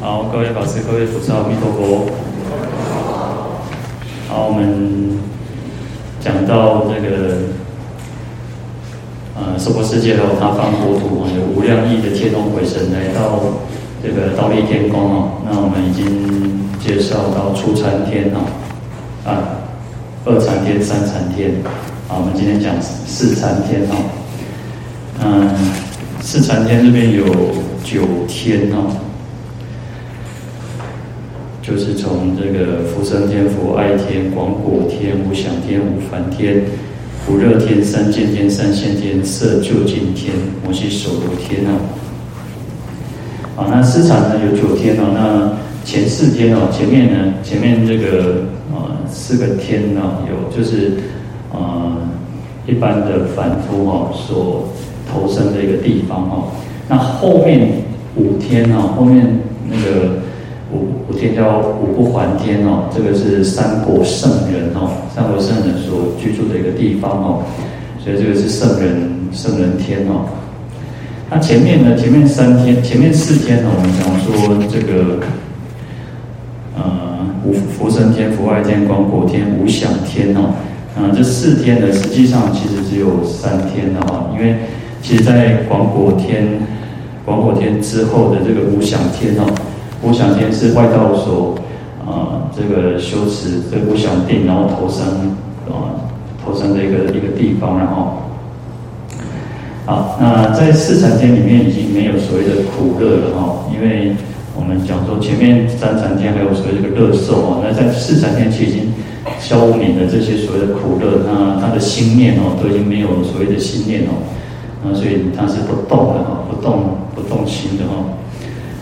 好，各位法师、各位菩萨，阿弥陀佛。好，我们讲到这个，呃，娑婆世界还有他方国土有无量亿的天龙鬼神来到这个倒立天宫哦。那我们已经介绍到初禅天哦，啊，二禅天、三禅天。好，我们今天讲四禅天哦。嗯，四禅天这边有九天哦。就是从这个福生天、福爱天、广果天、无想天、无烦天、福热天、三见天、三现天、色究竟天、摩醯首陀天啊。那四禅呢有九天哦。那前四天哦，前面呢，前面这个呃四个天呢，有就是呃一般的凡夫哦所投生的一个地方哦。那后面五天哦，后面那个。五五天叫五不还天哦，这个是三国圣人哦，三国圣人所居住的一个地方哦，所以这个是圣人圣人天哦。那前面呢？前面三天，前面四天呢？我们讲说这个呃五福生天、福爱天、广果天、无想天哦。啊，这四天呢，实际上其实只有三天的哦，因为其实在广果天广果天之后的这个无想天哦。无想天是外道所啊，这个修持这个无想定，然后投生啊，投生的一个一个地方，然后好，那在四禅天里面已经没有所谓的苦乐了哈，因为我们讲说前面三禅天还有所谓这个乐受啊，那在四禅天其实已经消泯了这些所谓的苦乐，那他的心念哦都已经没有所谓的心念哦，那所以他是不动的哈，不动不动心的哈。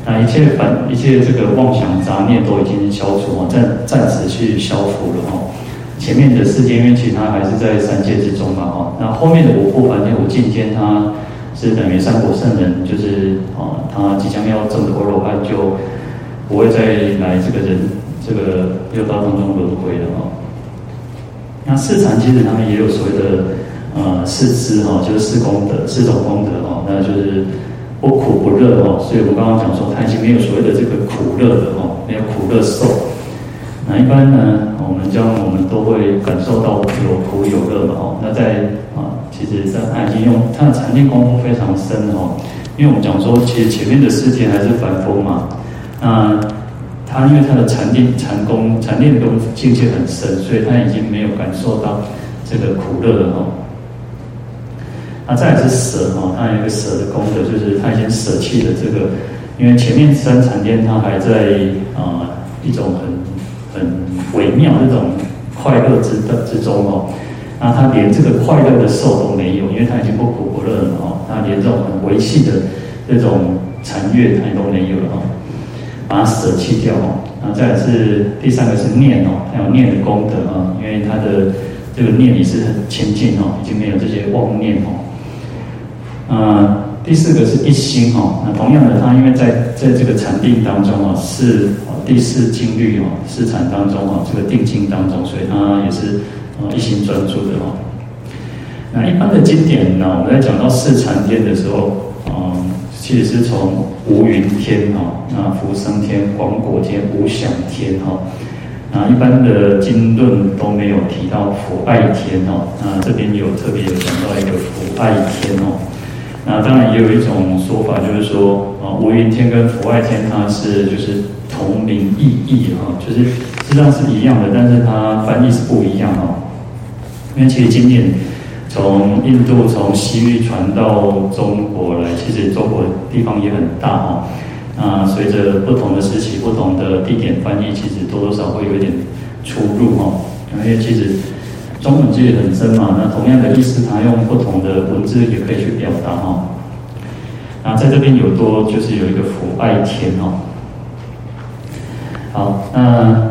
那一切反一切这个妄想杂念都已经消除哦，暂暂时去消除了哦。前面的世间，因为其他还是在三界之中嘛哈。那后面的五不还天、五净天，它是等于三国圣人，就是啊，他即将要证般若汉，就不会再来这个人这个六道当中轮回了哈。那四禅其实他们也有所谓的呃四支哈，就是四功德、四种功德哈，那就是。不苦不乐哦，所以我刚刚讲说，他已经没有所谓的这个苦乐的哦，没有苦乐受。那一般呢，我们将我们都会感受到有苦有乐的哦。那在啊，其实在他已经用他的禅定功夫非常深哦，因为我们讲说，其实前面的世界还是凡夫嘛。那他因为他的禅定禅功禅定功夫境界很深，所以他已经没有感受到这个苦乐了哦。那再来是舍哈，它有一个舍的功德，就是他已经舍弃了这个，因为前面三禅天他还在啊、一种很很微妙这种快乐之的之中哦，那他连这个快乐的受都没有，因为他已经不苦不乐了哦，他连这种很维系的这种禅悦他都没有了哦，把它舍弃掉哦。那再来是第三个是念哦，还有念的功德啊，因为他的这个念也是很清净哦，已经没有这些妄念哦。呃，第四个是一心哦。那同样的，他因为在在这个禅定当中哦，是第四静虑哦，四禅当中哦，这个定境当中，所以他也是呃一心专注的哦。那一般的经典呢，我们在讲到四禅天的时候，嗯，其实是从无云天哦，那福生天、广果天、无想天哈。那一般的经论都没有提到佛爱天哦。那这边有特别有讲到一个福爱天哦。那当然也有一种说法，就是说啊，无云天跟福爱天，它是就是同名异义哈，就是实际上是一样的，但是它翻译是不一样哦。因为其实经典从印度从西域传到中国来，其实中国地方也很大哈。那随着不同的时期、不同的地点翻译，其实多多少少会有一点出入哈。因为其实。中文界很深嘛，那同样的意思，它用不同的文字也可以去表达哈。那在这边有多就是有一个福爱天哦。好，那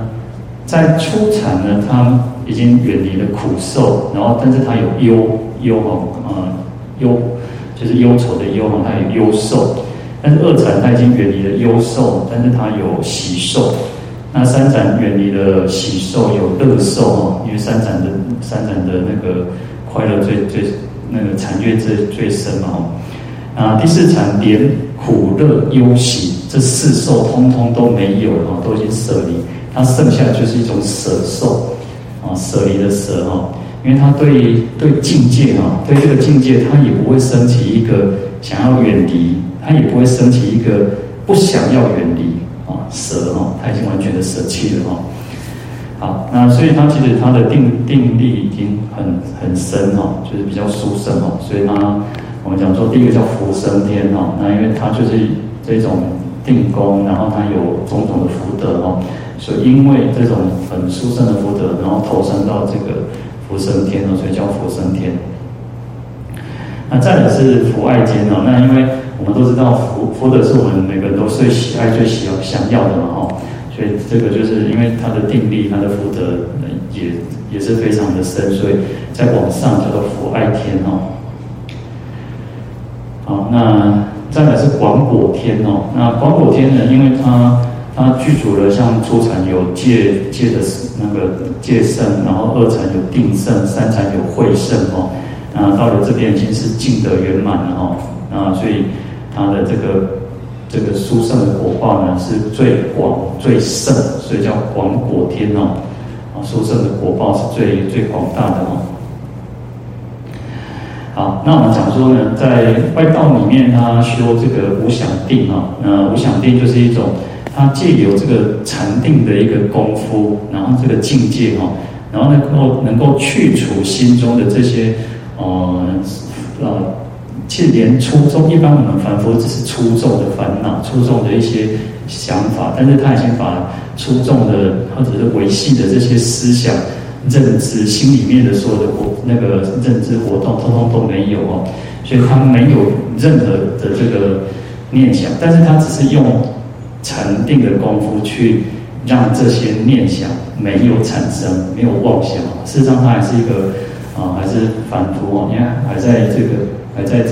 在初禅呢，它已经远离了苦受，然后但是它有忧忧哦，呃忧就是忧愁的忧哦，它有忧受。但是二禅它已经远离了忧受，但是它有喜受。那三禅远离了喜受，有乐受哦，三禅的三禅的那个快乐最最那个禅悦最最深嘛哦。啊，第四禅连苦乐忧喜，这四受通通都没有了，都已经舍离，他剩下就是一种舍受，啊，舍离的舍哈，因为他对对境界哈，对这个境界，他也不会升起一个想要远离，他也不会升起一个不想要远离啊，舍哈，他已经完全的舍弃了哈。好，那所以他其实他的定定力已经很很深哦，就是比较殊胜哦，所以他我们讲说第一个叫福生天哈，那因为他就是这种定功，然后他有种种的福德哈，所以因为这种很殊胜的福德，然后投生到这个福生天哦，所以叫福生天。那再者是福爱间哦，那因为我们都知道福福德是我们每个人都最喜爱、最喜要想要的嘛哈。所以这个就是因为他的定力，他的福德也也是非常的深，所以在往上叫做福爱天哦。好，那再来是广果天哦。那广果天呢，因为它它具足了像初禅有戒戒的那个戒圣，然后二禅有定圣，三禅有慧圣哦。那到了这边已经是净德圆满了哦。那所以它的这个。这个殊胜的果报呢，是最广最胜，所以叫广果天哦。啊，殊胜的果报是最最广大的哦。好，那我们讲说呢，在外道里面，他修这个无想定啊，那无想定就是一种，他借由这个禅定的一个功夫，然后这个境界哈，然后能够能够去除心中的这些，呃，呃。其实连粗重，一般我们凡夫只是粗重的烦恼、粗重的一些想法，但是他已经把粗重的或者是维系的这些思想、认知、心里面的所有的活那个认知活动，通通都没有哦，所以他没有任何的这个念想，但是他只是用禅定的功夫去让这些念想没有产生，没有妄想。事实上，他还是一个啊，还是凡夫哦，你看还在这个。还在，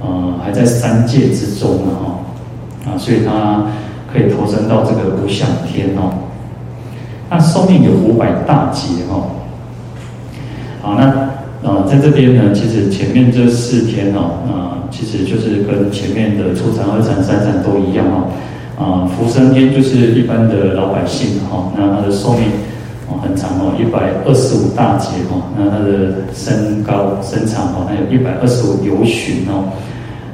呃，还在三界之中呢，哈，啊，所以他可以投身到这个无想天哦。那寿命有五百大劫哦。好，那呃，在这边呢，其实前面这四天哦，啊，其实就是跟前面的初禅、二禅、三禅都一样哦。啊，福生天就是一般的老百姓哈，那他的寿命。很长哦，一百二十五大劫哦，那他的身高身长哦，还有一百二十五由旬哦。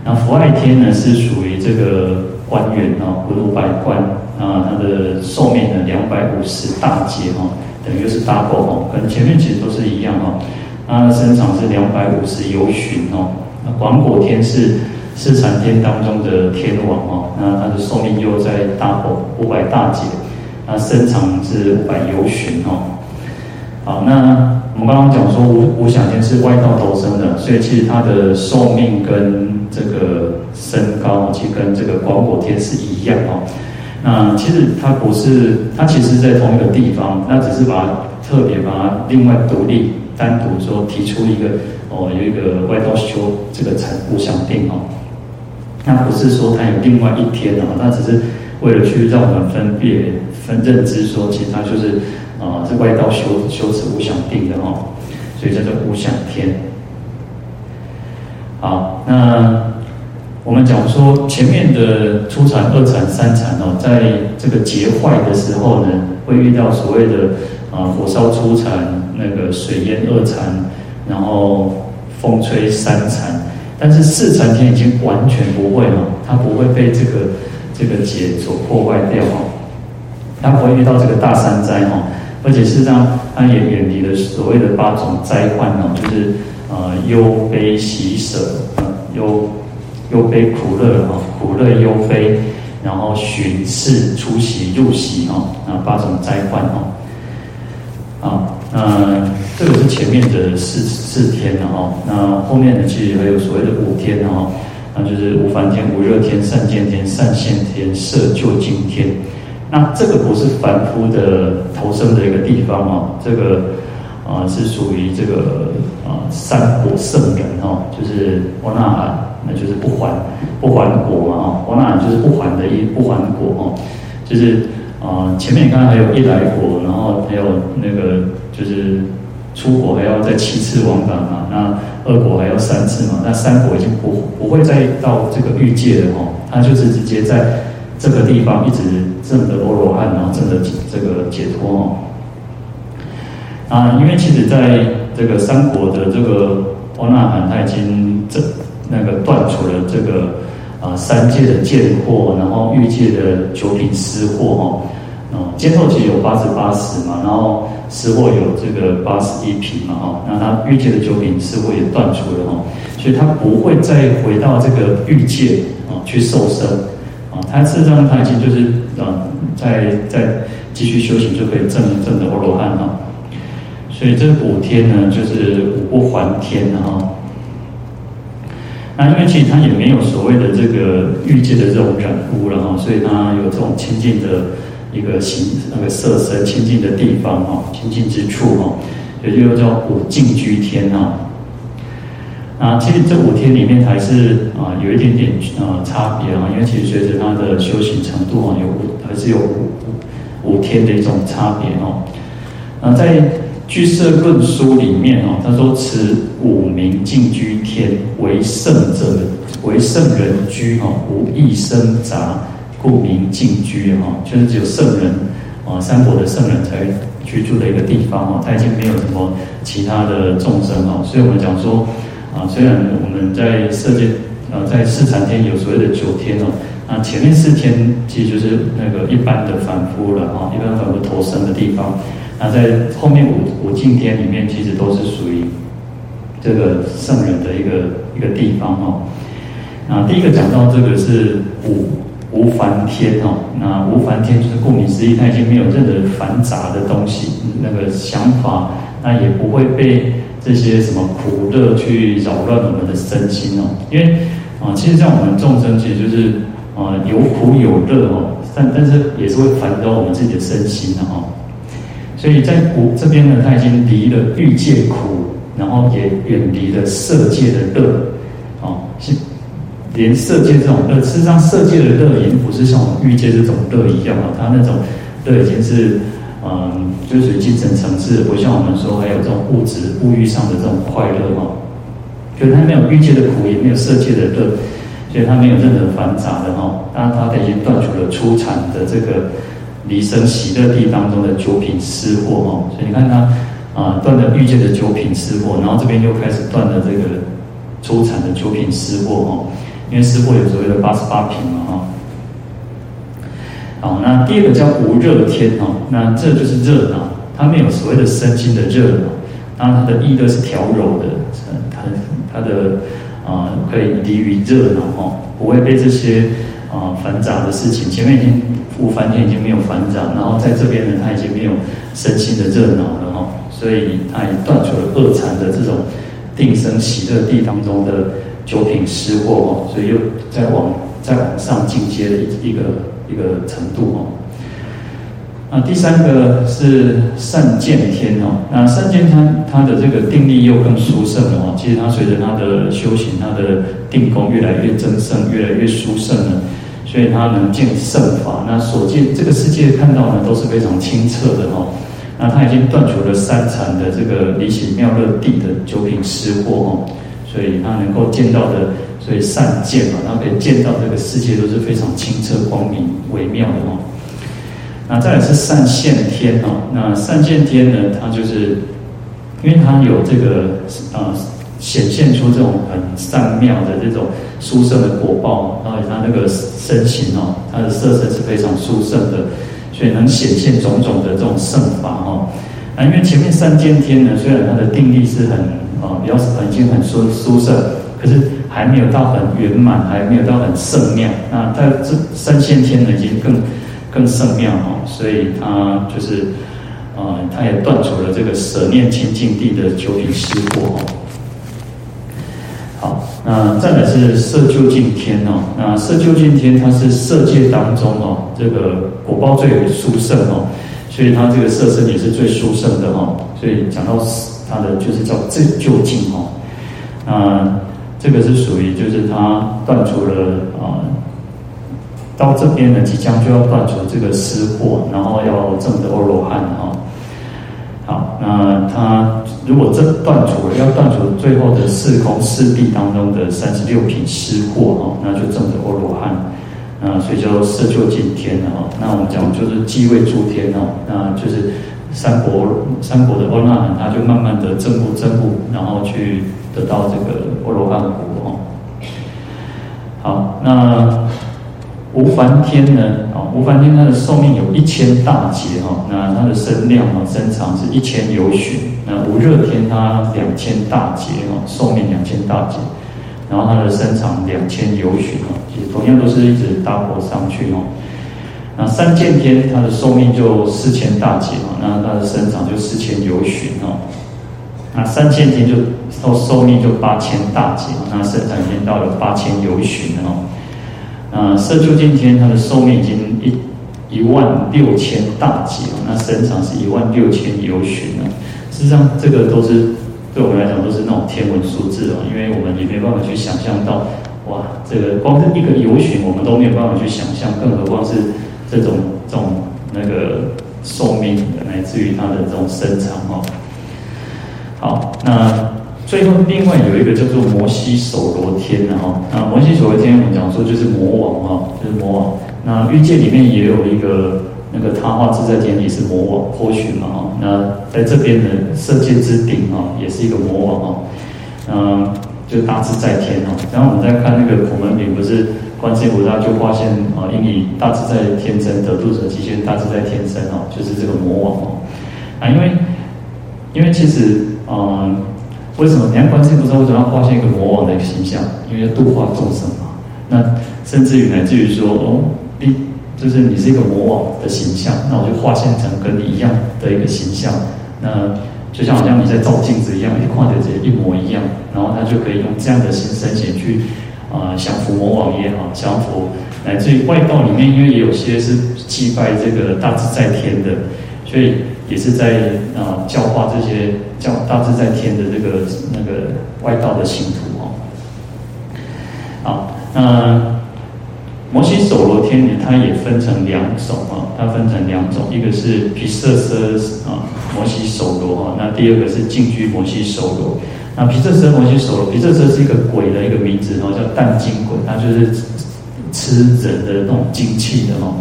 那福爱天呢是属于这个官员哦，五百官啊，他的寿命呢两百五十大劫哦，等于是 double 哦，跟前面其实都是一样哦。那身长是两百五十由旬哦。那广果天是四禅天当中的天王哦，那他的寿命又在 double 五百大劫。那身长是五百由旬哦，好，那我们刚刚讲说无无想天是外道投生的，所以其实他的寿命跟这个身高，其实跟这个广果天是一样哦。那其实他不是，他其实在同一个地方，那只是把特别把它另外独立单独说提出一个哦，有一个外道修这个禅无想定哦。那不是说他有另外一天哦，那只是为了去让我们分别。分认知说，其实他就是啊，这外道修修持无想定的哦，所以叫做无想天。好，那我们讲说前面的初禅、二禅、三禅哦，在这个劫坏的时候呢，会遇到所谓的啊火烧初禅，那个水淹二禅，然后风吹三禅，但是四禅天已经完全不会了，它不会被这个这个劫所破坏掉哦。他不会遇到这个大三灾哈，而且事实上，他也远离了所谓的八种灾患哦，就是呃忧悲喜舍，忧忧悲苦乐哈，苦乐忧悲，然后寻次出喜入喜哈，那八种灾患哦。啊，那这个是前面的四四天了哈，那后面呢其实还有所谓的五天哈，那就是无烦天、无热天、善见天、善现天、色究竟天。那这个不是凡夫的投生的一个地方哦，这个啊、呃、是属于这个啊、呃、三果圣人哦，就是阿那含，那就是不还不还果嘛哦，阿那就是不还的一不还果哦，就是啊、呃、前面刚刚还有一来果，然后还有那个就是出国还要再七次往返嘛，那二果还要三次嘛，那三果已经不不会再到这个欲界了哦，它就是直接在。这个地方一直证得阿罗汉，然后证得这个解脱哦。啊，因为其实在这个三国的这个阿那含，他已经这那个断除了这个啊三界的见惑，然后欲界的九品思惑哦。哦，见惑其实有八十八十嘛，然后思惑有这个八十一品嘛哈，那他欲界的九品思惑也断除了哈，所以他不会再回到这个欲界啊去受生啊，他事实上他已经就是啊在在继续修行就可以证证得阿罗汉哈。所以这五天呢，就是五不还天哈。那因为其实他也没有所谓的这个欲界的这种染污了哈，所以他有这种清净的一个形那个色身清净的地方哈，清净之处哈，也就叫五净居天哈。啊，其实这五天里面还是啊有一点点啊差别啊，因为其实随着他的修行程度啊，有还是有五五天的一种差别哦。那在俱舍论书里面哦，他说：“此五名净居天为圣者，为圣人居哦，无异生杂，故名净居哈。就是只有圣人啊，三国的圣人才居住的一个地方哦，他已经没有什么其他的众生哦。所以我们讲说啊，虽然我们在世界啊，在四禅天有所谓的九天哦，那前面四天其实就是那个一般的凡夫了哈，一般凡夫投生的地方。”那在后面五五净天里面，其实都是属于这个圣人的一个一个地方哦。那第一个讲到这个是五无烦天哦，那无烦天就是顾名思义，它已经没有任何繁杂的东西，那个想法，那也不会被这些什么苦乐去扰乱我们的身心哦。因为啊，其实像我们众生，其实就是啊有苦有乐哦，但但是也是会烦扰我们自己的身心的哈。所以在苦这边呢，他已经离了欲界苦，然后也远离了色界的乐，哦，是连色界这种乐，事实上色界的乐已经不是像我们欲界这种乐一样了，他那种乐已经是，嗯，就属于精神层次，不像我们说还有这种物质物欲上的这种快乐哈，就他没有欲界的苦，也没有色界的乐，所以他没有任何繁杂的哈，当然他已经断除了初禅的这个。离生喜乐地当中的九品思惑哦，所以你看他啊断了欲界的九品思惑，然后这边又开始断了这个初禅的九品思惑哦，因为思惑有所谓的八十八品嘛哈。好，那第二个叫无热天哦，那这就是热闹，它没有所谓的身心的热闹，当然它的意乐是调柔的，它它的啊可以离于热闹哦，不会被这些啊繁杂的事情前面已经。无烦天已经没有烦杂，然后在这边呢，他已经没有身心的热闹了哈，所以他也断除了二禅的这种定生喜乐地当中的九品失惑哦，所以又再往再往上进阶的一一个一个程度哦。那第三个是善见天哦，那善见他他的这个定力又更殊胜了哦，其实他随着他的修行，他的定功越来越增胜，越来越殊胜了。所以他能见圣法，那所见这个世界看到呢都是非常清澈的哈。那他已经断除了三禅的这个离喜妙乐地的九品思惑哈，所以他能够见到的，所以善见嘛，他可以见到这个世界都是非常清澈光明微妙的哦。那再来是善现天哈，那善现天呢，它就是因为它有这个啊。显现出这种很善妙的这种殊胜的果报，然后他那个身形哦，他的色身是非常殊胜的，所以能显现种种的这种圣法哦。那因为前面三见天呢，虽然他的定力是很啊比较已经很殊殊胜，可是还没有到很圆满，还没有到很圣妙。那在这三现天呢，已经更更圣妙哈，所以他就是啊，他也断除了这个舍念清净地的九品思惑。好，那再来是色究竟天哦。那色究竟天，它是色界当中哦，这个果报最殊胜哦，所以它这个色身也是最殊胜的哈。所以讲到它的就是叫最究竟哦。那这个是属于就是他断除了啊，到这边呢即将就要断除这个思惑，然后要证得阿罗汉哈。好，那他如果这断除了，要断除最后的四空四谛当中的三十六品思惑哈，那就证得阿罗汉。那所以叫色究竟天哦。那我们讲就是继位诸天哦，那就是三国三国的阿那含，他就慢慢的正悟正悟，然后去得到这个阿罗汉果哦。好，那无烦天呢？啊，无烦天它的寿命有一千大劫哈，那它的身量啊身长是一千由旬。那无热天它两千大劫哈，寿命两千大劫。然后它的身长两千由旬哦，其实同样都是一直搭坡上去哦。那三剑天它的寿命就四千大劫嘛，那它的身长就四千由旬哦。那三剑天就寿寿命就八千大劫，那生长已经到了八千由旬哦。那色究竟天它的寿命已经一一万六千大劫，那身长是一万六千由旬哦。实际上这个都是。对我们来讲都是那种天文数字哦，因为我们也没办法去想象到，哇，这个光是一个游旬，我们都没有办法去想象，更何况是这种这种那个寿命，来自于它的这种生长哦。好，那最后另外有一个叫做摩西首罗天的哈，那摩西首罗天我们讲说就是魔王哈，就是魔王。那欲界里面也有一个。那个他化自在天也是魔王波旬嘛哈，那在这边的色界之顶哈，也是一个魔王哈，嗯，就大自在天哈。然后我们再看那个孔门品，不是观世音菩萨就发现啊，因你大自在天真得度者，即现大自在天身哦，就是这个魔王哦。啊，因为因为其实嗯，为什么你看观世音菩萨为什么要发现一个魔王的一个形象？因为要度化众生嘛。那甚至于乃至于说哦，你。就是你是一个魔王的形象，那我就化现成跟你一样的一个形象，那就像好像你在照镜子一样，一看着这一模一样，然后他就可以用这样的形身形去啊降服魔王也好，降服乃至于外道里面，因为也有些是祭拜这个大自在天的，所以也是在啊教化这些教大自在天的这个那个外道的信徒哦。好，那。摩西首罗天女，它也分成两种啊，它分成两种，一个是毗舍舍啊摩西首罗哈，那第二个是净居摩西首罗。那毗舍舍摩西首罗，毗舍舍是一个鬼的一个名字哦，叫啖精鬼，它就是吃人的那种精气的哦。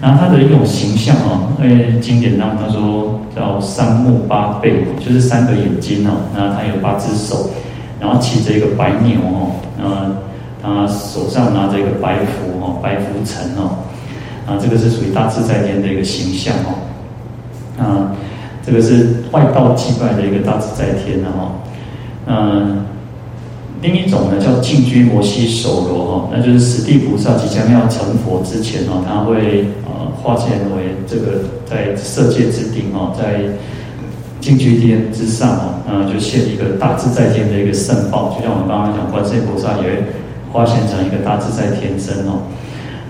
然后它的一种形象哦，因为经典上他说叫三目八背，就是三个眼睛哦，那他有八只手，然后骑着一个白牛哦，那。他手上拿着一个白拂哦，白拂尘哦，啊，这个是属于大自在天的一个形象哦，啊，这个是外道祭拜的一个大自在天的哈，嗯，另一种呢叫净居摩西首罗哈，那就是十地菩萨即将要成佛之前哦，他会呃化现为这个在色界之顶哦，在净居天之上哦，那就现一个大自在天的一个圣报，就像我们刚刚讲观世音菩萨也会。化现成一个大自在天身哦，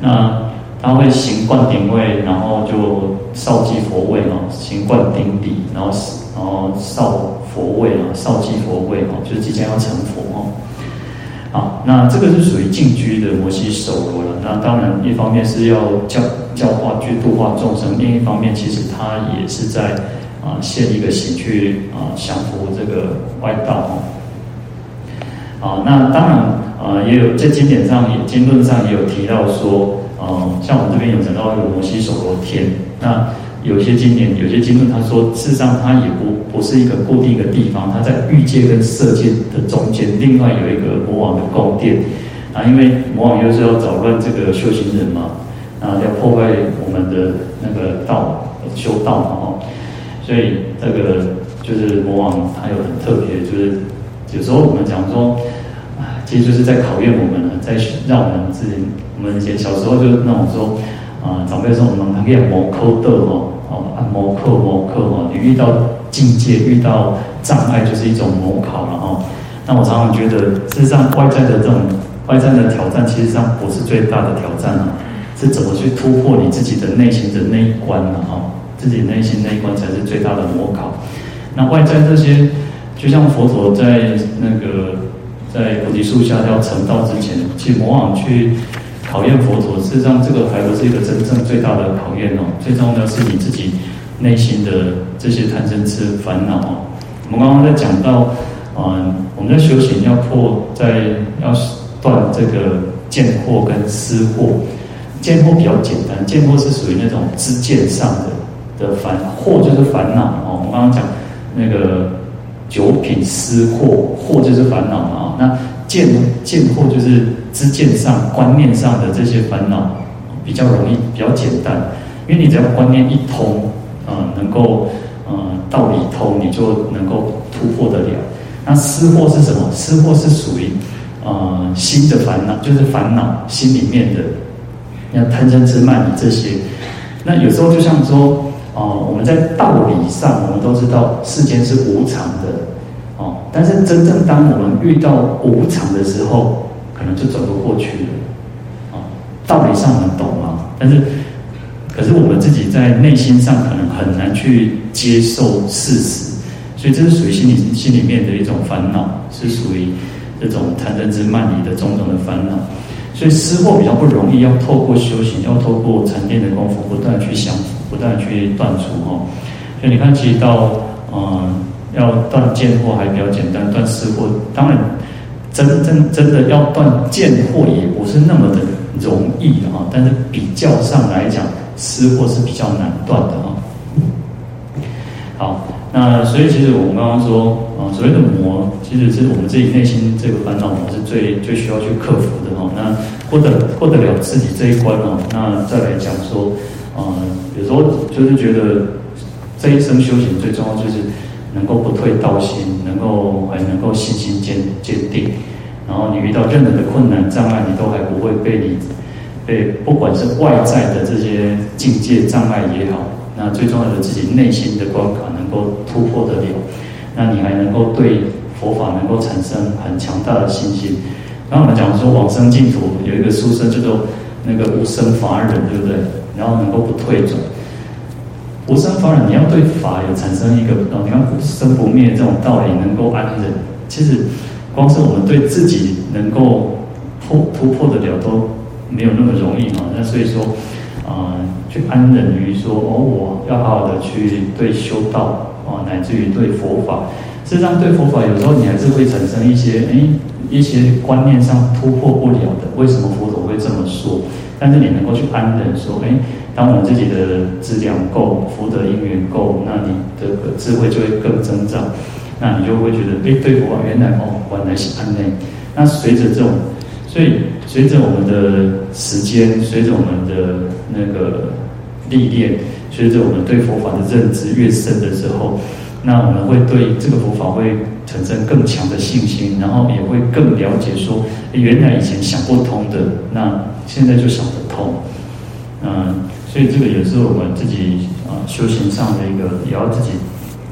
那他会行灌顶位，然后就少记佛位哦，行灌顶礼，然后然后少佛位啊，少记佛位哦，就是即将要成佛哦。啊，那这个是属于净居的摩西首罗了。那当然，一方面是要教教化去度化众生，另一方面其实他也是在啊现一个形去啊降服这个外道哦。啊，那当然。啊、也有在经典上也经论上也有提到说，哦，像我们这边有讲到有摩醯首罗天，那有些经典有些经论他说，事实上它也不不是一个固定的地方，它在欲界跟色界的中间，另外有一个魔王的宫殿，啊，因为魔王又是要扰乱这个修行人嘛，啊，要破坏我们的那个道修道嘛，哦，所以这个就是魔王他有很特别，就是有时候我们讲说。啊其实就是在考验我们，在让我们自己，我们以前小时候就那种说，啊、长辈说我们可以磨扣的哦，哦，按摩扣磨扣哦，你遇到境界遇到障碍就是一种模考了哈。那我常常觉得，事实上外在的这种外在的挑战，其实上不是最大的挑战啊，是怎么去突破你自己的内心的那一关呢？哈，自己内心那一关才是最大的模考。那外在这些，就像佛陀在那个。在菩提树下要成道之前，其实魔王去考验佛陀，事实上这个还不是一个真正最大的考验哦。最重要的是你自己内心的这些贪嗔痴烦恼哦。我们刚刚在讲到，嗯，我们在修行要破，在要断这个见惑跟思惑。见惑比较简单，见惑是属于那种知见上的的烦，惑就是烦恼哦。我们刚刚讲那个九品思惑，惑就是烦恼嘛。那见见惑就是知见上、观念上的这些烦恼比较容易，比较简单，因为你只要观念一通，呃，能够呃道理通，你就能够突破得了。那思惑是什么？思惑是属于呃心的烦恼，就是烦恼心里面的。像贪嗔痴慢疑这些，那有时候就像说，哦、呃，我们在道理上，我们都知道世间是无常的，但是真正当我们遇到无常的时候，可能就走不过去了，啊、道理上很懂啊，但是，可是我们自己在内心上可能很难去接受事实，所以这是属于心里心里面的一种烦恼，是属于这种贪嗔痴慢疑的种种的烦恼。所以思惑比较不容易，要透过修行，要透过禅定的功夫，不断去降伏，不断去断除哦。所以你看，其实到嗯，要断见惑还比较简单，断思惑当然真真真的要断见惑也不是那么的容易啊。但是比较上来讲，思惑是比较难断的啊。好。那所以其实我们刚刚说啊，所谓的魔，其实是我们自己内心这个烦恼魔是最最需要去克服的哈。那获得获得了自己这一关哦，那再来讲说，啊，有时候就是觉得这一生修行最重要就是能够不退道心，能够还能够信心坚坚定，然后你遇到任何的困难障碍，你都还不会被你被不管是外在的这些境界障碍也好。那最重要的，自己内心的关卡能够突破得了，那你还能够对佛法能够产生很强大的信心。然后我们讲说往生净土有一个书生叫做那个无生法忍，对不对？然后能够不退转。无生法忍，你要对法有产生一个，你看生不灭这种道理能够安忍，其实光是我们对自己能够破突破得了都没有那么容易嘛。那所以说。啊、呃，去安忍于说哦，我要好好的去对修道啊，乃至于对佛法。事实上，对佛法有时候你还是会产生一些哎一些观念上突破不了的。为什么佛陀？但是你能够去安忍说，哎，当我们自己的资粮够，福德因缘够，那你的智慧就会更增长。那你就会觉得，哎，对佛法原来哦，原来是安忍。那随着这种。所以，随着我们的时间，随着我们的那个历练，随着我们对佛法的认知越深的时候，那我们会对这个佛法会产生更强的信心，然后也会更了解说，原来以前想不通的，那现在就想得通。嗯，所以这个也是我们自己啊修行上的一个，也要自己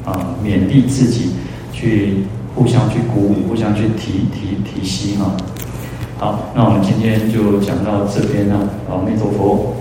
啊勉励自己，去互相去鼓舞，互相去提提提醒啊。好，那我们今天就讲到这边了。阿弥陀佛。